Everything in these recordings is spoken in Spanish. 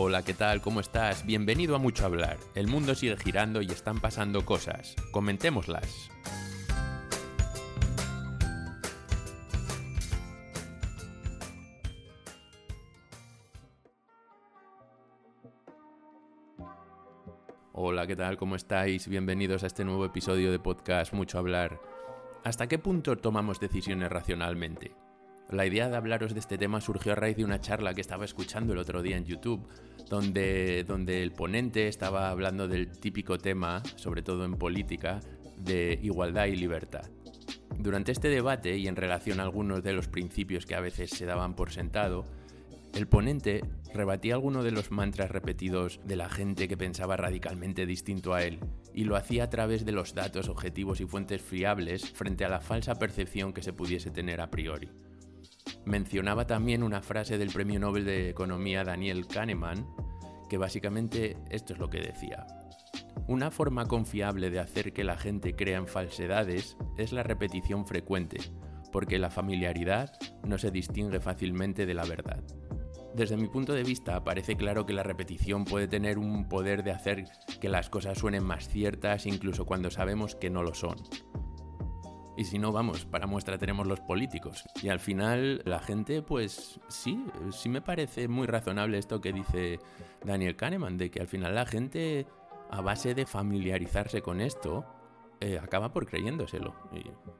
Hola, ¿qué tal? ¿Cómo estás? Bienvenido a Mucho Hablar. El mundo sigue girando y están pasando cosas. Comentémoslas. Hola, ¿qué tal? ¿Cómo estáis? Bienvenidos a este nuevo episodio de podcast Mucho Hablar. ¿Hasta qué punto tomamos decisiones racionalmente? La idea de hablaros de este tema surgió a raíz de una charla que estaba escuchando el otro día en YouTube, donde, donde el ponente estaba hablando del típico tema, sobre todo en política, de igualdad y libertad. Durante este debate y en relación a algunos de los principios que a veces se daban por sentado, el ponente rebatía algunos de los mantras repetidos de la gente que pensaba radicalmente distinto a él, y lo hacía a través de los datos objetivos y fuentes fiables frente a la falsa percepción que se pudiese tener a priori. Mencionaba también una frase del Premio Nobel de Economía Daniel Kahneman, que básicamente esto es lo que decía. Una forma confiable de hacer que la gente crea en falsedades es la repetición frecuente, porque la familiaridad no se distingue fácilmente de la verdad. Desde mi punto de vista, parece claro que la repetición puede tener un poder de hacer que las cosas suenen más ciertas incluso cuando sabemos que no lo son. Y si no, vamos, para muestra tenemos los políticos. Y al final la gente, pues sí, sí me parece muy razonable esto que dice Daniel Kahneman, de que al final la gente, a base de familiarizarse con esto, eh, acaba por creyéndoselo.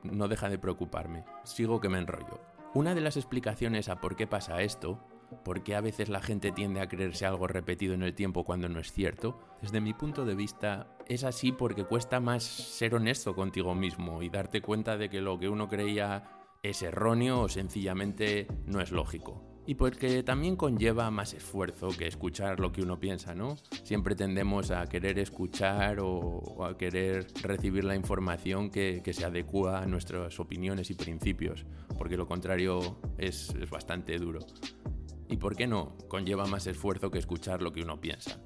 No deja de preocuparme. Sigo que me enrollo. Una de las explicaciones a por qué pasa esto ¿Por qué a veces la gente tiende a creerse algo repetido en el tiempo cuando no es cierto? Desde mi punto de vista, es así porque cuesta más ser honesto contigo mismo y darte cuenta de que lo que uno creía es erróneo o sencillamente no es lógico. Y porque también conlleva más esfuerzo que escuchar lo que uno piensa, ¿no? Siempre tendemos a querer escuchar o, a querer recibir la información que, se adecua a nuestras opiniones y principios, porque lo contrario es bastante duro. Y por qué no, conlleva más esfuerzo que escuchar lo que uno piensa.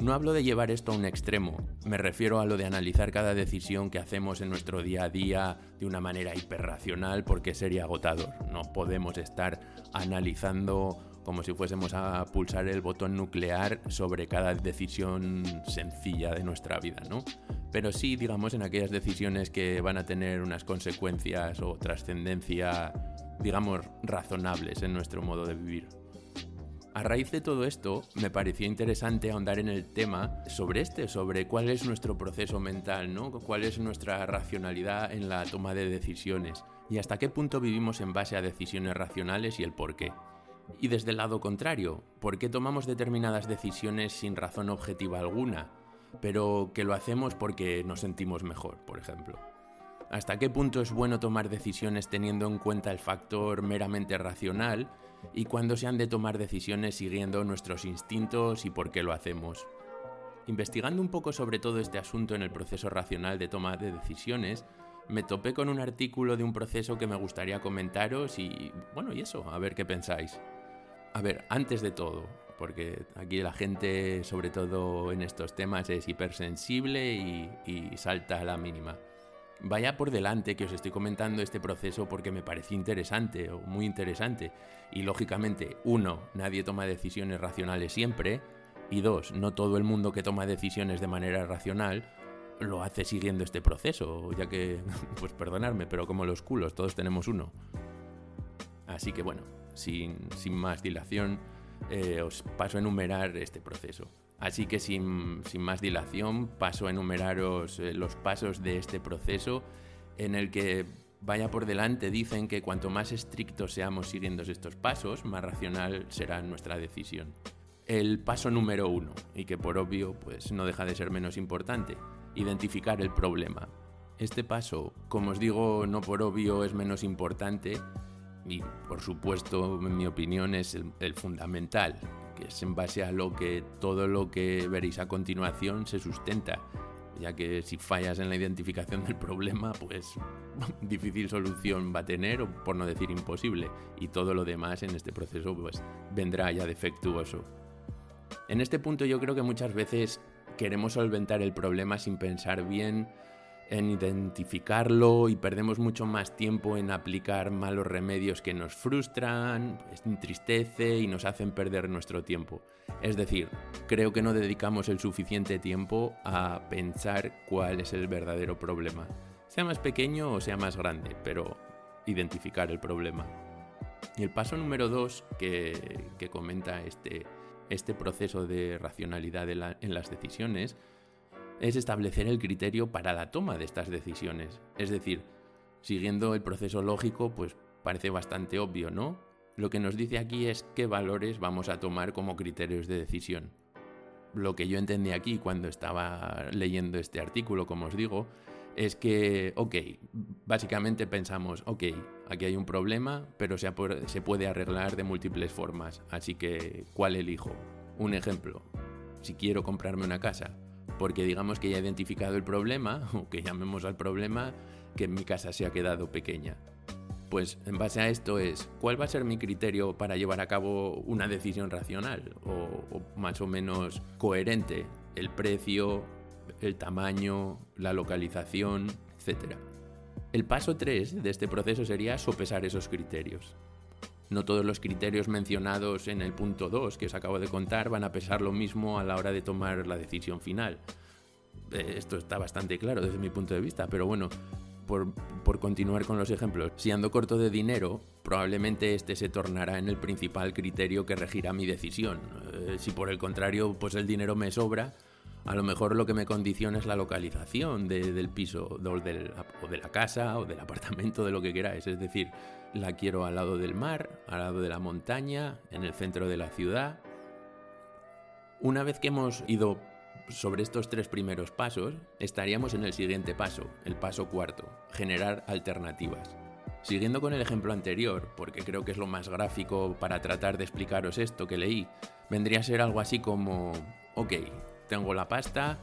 No hablo de llevar esto a un extremo, me refiero a lo de analizar cada decisión que hacemos en nuestro día a día de una manera hiperracional porque sería agotador. No podemos estar analizando como si fuésemos a pulsar el botón nuclear sobre cada decisión sencilla de nuestra vida, ¿no? Pero sí, digamos, en aquellas decisiones que van a tener unas consecuencias o trascendencia, digamos, razonables en nuestro modo de vivir. A raíz de todo esto, me pareció interesante ahondar en el tema sobre este, sobre cuál es nuestro proceso mental, ¿no? cuál es nuestra racionalidad en la toma de decisiones y hasta qué punto vivimos en base a decisiones racionales y el por qué. Y desde el lado contrario, ¿por qué tomamos determinadas decisiones sin razón objetiva alguna, pero que lo hacemos porque nos sentimos mejor, por ejemplo? ¿Hasta qué punto es bueno tomar decisiones teniendo en cuenta el factor meramente racional y cuándo se han de tomar decisiones siguiendo nuestros instintos y por qué lo hacemos? Investigando un poco sobre todo este asunto en el proceso racional de toma de decisiones, me topé con un artículo de un proceso que me gustaría comentaros y bueno, y eso, a ver qué pensáis. A ver, antes de todo, porque aquí la gente, sobre todo en estos temas, es hipersensible y, y salta a la mínima. Vaya por delante que os estoy comentando este proceso porque me parece interesante o muy interesante. Y lógicamente, uno, nadie toma decisiones racionales siempre. Y dos, no todo el mundo que toma decisiones de manera racional lo hace siguiendo este proceso, ya que, pues perdonadme, pero como los culos, todos tenemos uno. Así que bueno, sin, más dilación, eh, os paso a enumerar este proceso. Así que sin, más dilación paso a enumeraros eh, los pasos de este proceso en el que vaya por delante dicen que cuanto más estrictos seamos siguiendo estos pasos, más racional será nuestra decisión. El paso número uno, y que por obvio pues no deja de ser menos importante, identificar el problema. Este paso, como os digo, no por obvio es menos importante y por supuesto en mi opinión es el fundamental, es en base a lo que todo lo que veréis a continuación se sustenta, ya que si fallas en la identificación del problema, pues difícil solución va a tener, o por no decir imposible, y todo lo demás en este proceso pues vendrá ya defectuoso. En este punto yo creo que muchas veces queremos solventar el problema sin pensar bien en identificarlo y perdemos mucho más tiempo en aplicar malos remedios que nos frustran, entristece y nos hacen perder nuestro tiempo. Es decir, creo que no dedicamos el suficiente tiempo a pensar cuál es el verdadero problema, sea más pequeño o sea más grande, pero identificar el problema. Y el paso número dos que, comenta este, este proceso de racionalidad en las decisiones es establecer el criterio para la toma de estas decisiones. Es decir, siguiendo el proceso lógico, pues parece bastante obvio, ¿no? Lo que nos dice aquí es qué valores vamos a tomar como criterios de decisión. Lo que yo entendí aquí cuando estaba leyendo este artículo, como os digo, es que, ok, básicamente pensamos, ok, aquí hay un problema, pero se, puede arreglar de múltiples formas, así que, ¿cuál elijo? Un ejemplo, si quiero comprarme una casa, porque digamos que ya he identificado el problema, o que llamemos al problema, que mi casa se ha quedado pequeña. Pues en base a esto es, ¿cuál va a ser mi criterio para llevar a cabo una decisión racional o, o más o menos coherente? El precio, el tamaño, la localización, etc. El paso 3 de este proceso sería sopesar esos criterios. No todos los criterios mencionados en el punto 2 que os acabo de contar van a pesar lo mismo a la hora de tomar la decisión final. Eh, esto está bastante claro desde mi punto de vista, pero bueno, por, continuar con los ejemplos, si ando corto de dinero, probablemente este se tornará en el principal criterio que regirá mi decisión. Eh, si por el contrario, pues el dinero me sobra, a lo mejor lo que me condiciona es la localización del piso o, o de la casa o del apartamento, de lo que queráis. Es decir, la quiero al lado del mar, al lado de la montaña, en el centro de la ciudad. Una vez que hemos ido sobre estos tres primeros pasos, estaríamos en el siguiente paso, el paso cuarto, generar alternativas. Siguiendo con el ejemplo anterior, porque creo que es lo más gráfico para tratar de explicaros esto que leí, vendría a ser algo así como, ok, tengo la pasta,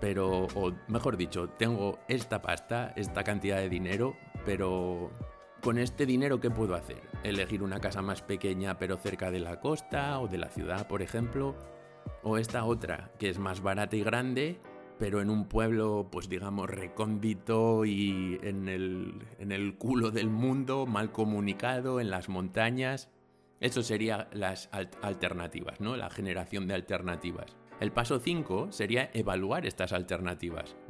pero, o mejor dicho, tengo esta pasta, esta cantidad de dinero, pero con este dinero, ¿qué puedo hacer? Elegir una casa más pequeña pero cerca de la costa o de la ciudad, por ejemplo. O esta otra, que es más barata y grande, pero en un pueblo, pues digamos, recóndito y en el, en el culo del mundo, mal comunicado, en las montañas. Eso serían las alternativas, ¿no? La generación de alternativas. El paso 5 sería evaluar estas alternativas.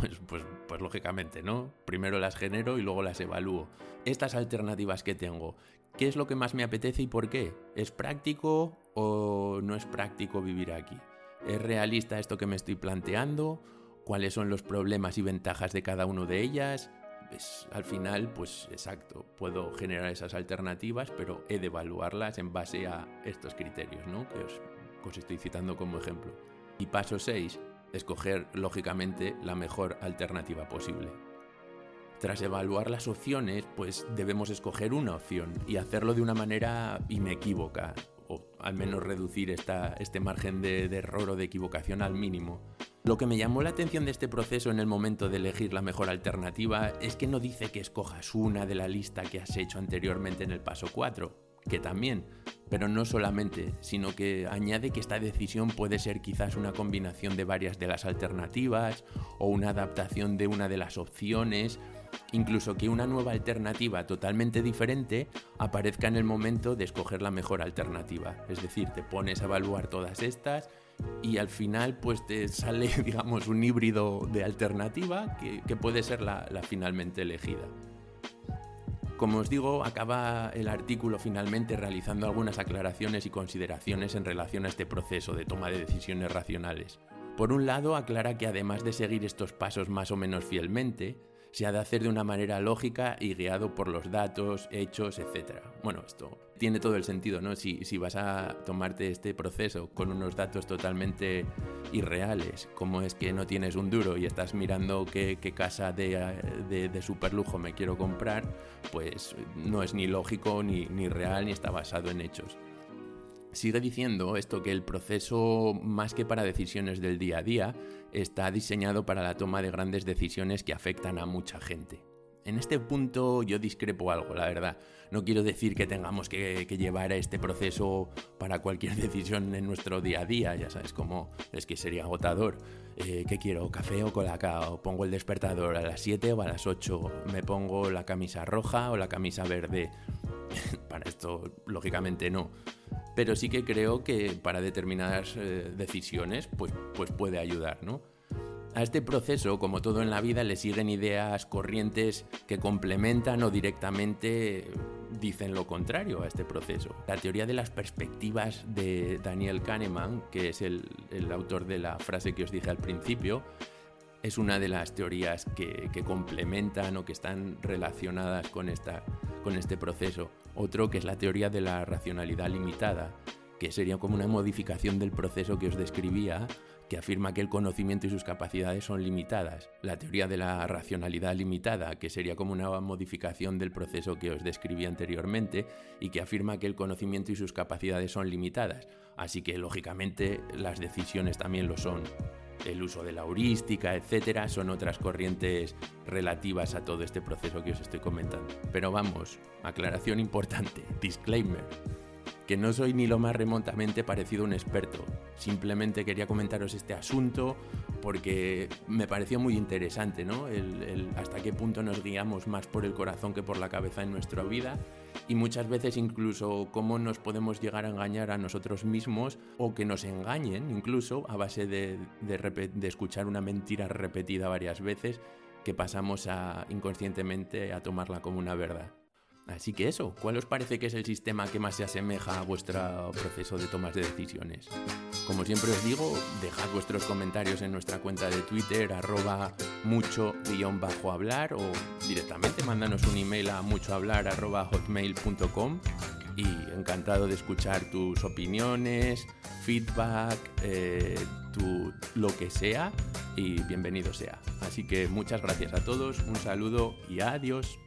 Pues, pues, pues, lógicamente, ¿no? Primero las genero y luego las evalúo. Estas alternativas que tengo, ¿qué es lo que más me apetece y por qué? ¿Es práctico o no es práctico vivir aquí? ¿Es realista esto que me estoy planteando? ¿Cuáles son los problemas y ventajas de cada uno de ellas? al final, pues exacto, puedo generar esas alternativas, pero he de evaluarlas en base a estos criterios, ¿no? Que os os estoy citando como ejemplo. Y paso 6, escoger lógicamente la mejor alternativa posible. Tras evaluar las opciones, pues debemos escoger una opción y hacerlo de una manera inequívoca, o al menos reducir esta, este margen de, de error o de equivocación al mínimo. Lo que me llamó la atención de este proceso en el momento de elegir la mejor alternativa es que no dice que escojas una de la lista que has hecho anteriormente en el paso 4, que también, pero no solamente, sino que añade que esta decisión puede ser quizás una combinación de varias de las alternativas o una adaptación de una de las opciones, incluso que una nueva alternativa totalmente diferente aparezca en el momento de escoger la mejor alternativa. Es decir, te pones a evaluar todas estas y al final pues te sale digamos un híbrido de alternativa que, puede ser la finalmente elegida. Como os digo, acaba el artículo finalmente realizando algunas aclaraciones y consideraciones en relación a este proceso de toma de decisiones racionales. Por un lado, aclara que además de seguir estos pasos más o menos fielmente, se ha de hacer de una manera lógica y guiado por los datos, hechos, etc. Bueno, esto tiene todo el sentido, ¿no? Si, vas a tomarte este proceso con unos datos totalmente irreales, como es que no tienes un duro y estás mirando qué, casa de, de, de superlujo me quiero comprar, pues no es ni lógico, ni, ni real, ni está basado en hechos. Sigue diciendo esto que el proceso, más que para decisiones del día a día, está diseñado para la toma de grandes decisiones que afectan a mucha gente. En este punto yo discrepo algo, la verdad. No quiero decir que tengamos que, llevar a este proceso para cualquier decisión en nuestro día a día, ya sabes cómo es que sería agotador. Eh, ¿Qué quiero? ¿Café o colacao? ¿Pongo el despertador a las 7 o a las 8? ¿Me pongo la camisa roja o la camisa verde? para esto, lógicamente no. Pero sí que creo que para determinadas eh, decisiones, pues, pues puede ayudar, ¿no? A este proceso, como todo en la vida, le siguen ideas corrientes que complementan o directamente dicen lo contrario a este proceso. La teoría de las perspectivas de Daniel Kahneman, que es el, autor de la frase que os dije al principio, es una de las teorías que, complementan o que están relacionadas con, esta, con este proceso. Otro que es la teoría de la racionalidad limitada, que sería como una modificación del proceso que os describía que afirma que el conocimiento y sus capacidades son limitadas. La teoría de la racionalidad limitada, que sería como una modificación del proceso que os describí anteriormente, y que afirma que el conocimiento y sus capacidades son limitadas. Así que, lógicamente, las decisiones también lo son. El uso de la heurística, etcétera, son otras corrientes relativas a todo este proceso que os estoy comentando. Pero vamos, aclaración importante, disclaimer que no soy ni lo más remotamente parecido a un experto. Simplemente quería comentaros este asunto porque me pareció muy interesante, ¿no? El, hasta qué punto nos guiamos más por el corazón que por la cabeza en nuestra vida y muchas veces incluso cómo nos podemos llegar a engañar a nosotros mismos o que nos engañen incluso a base de, escuchar una mentira repetida varias veces que pasamos inconscientemente a tomarla como una verdad. Así que eso, ¿cuál os parece que es el sistema que más se asemeja a vuestro proceso de tomas de decisiones? Como siempre os digo, dejad vuestros comentarios en nuestra cuenta de Twitter, arroba mucho-hablar o directamente mándanos un email a muchohablar arroba hotmail.com y encantado de escuchar tus opiniones, feedback, eh, tu, lo que sea y bienvenido sea. Así que muchas gracias a todos, un saludo y adiós.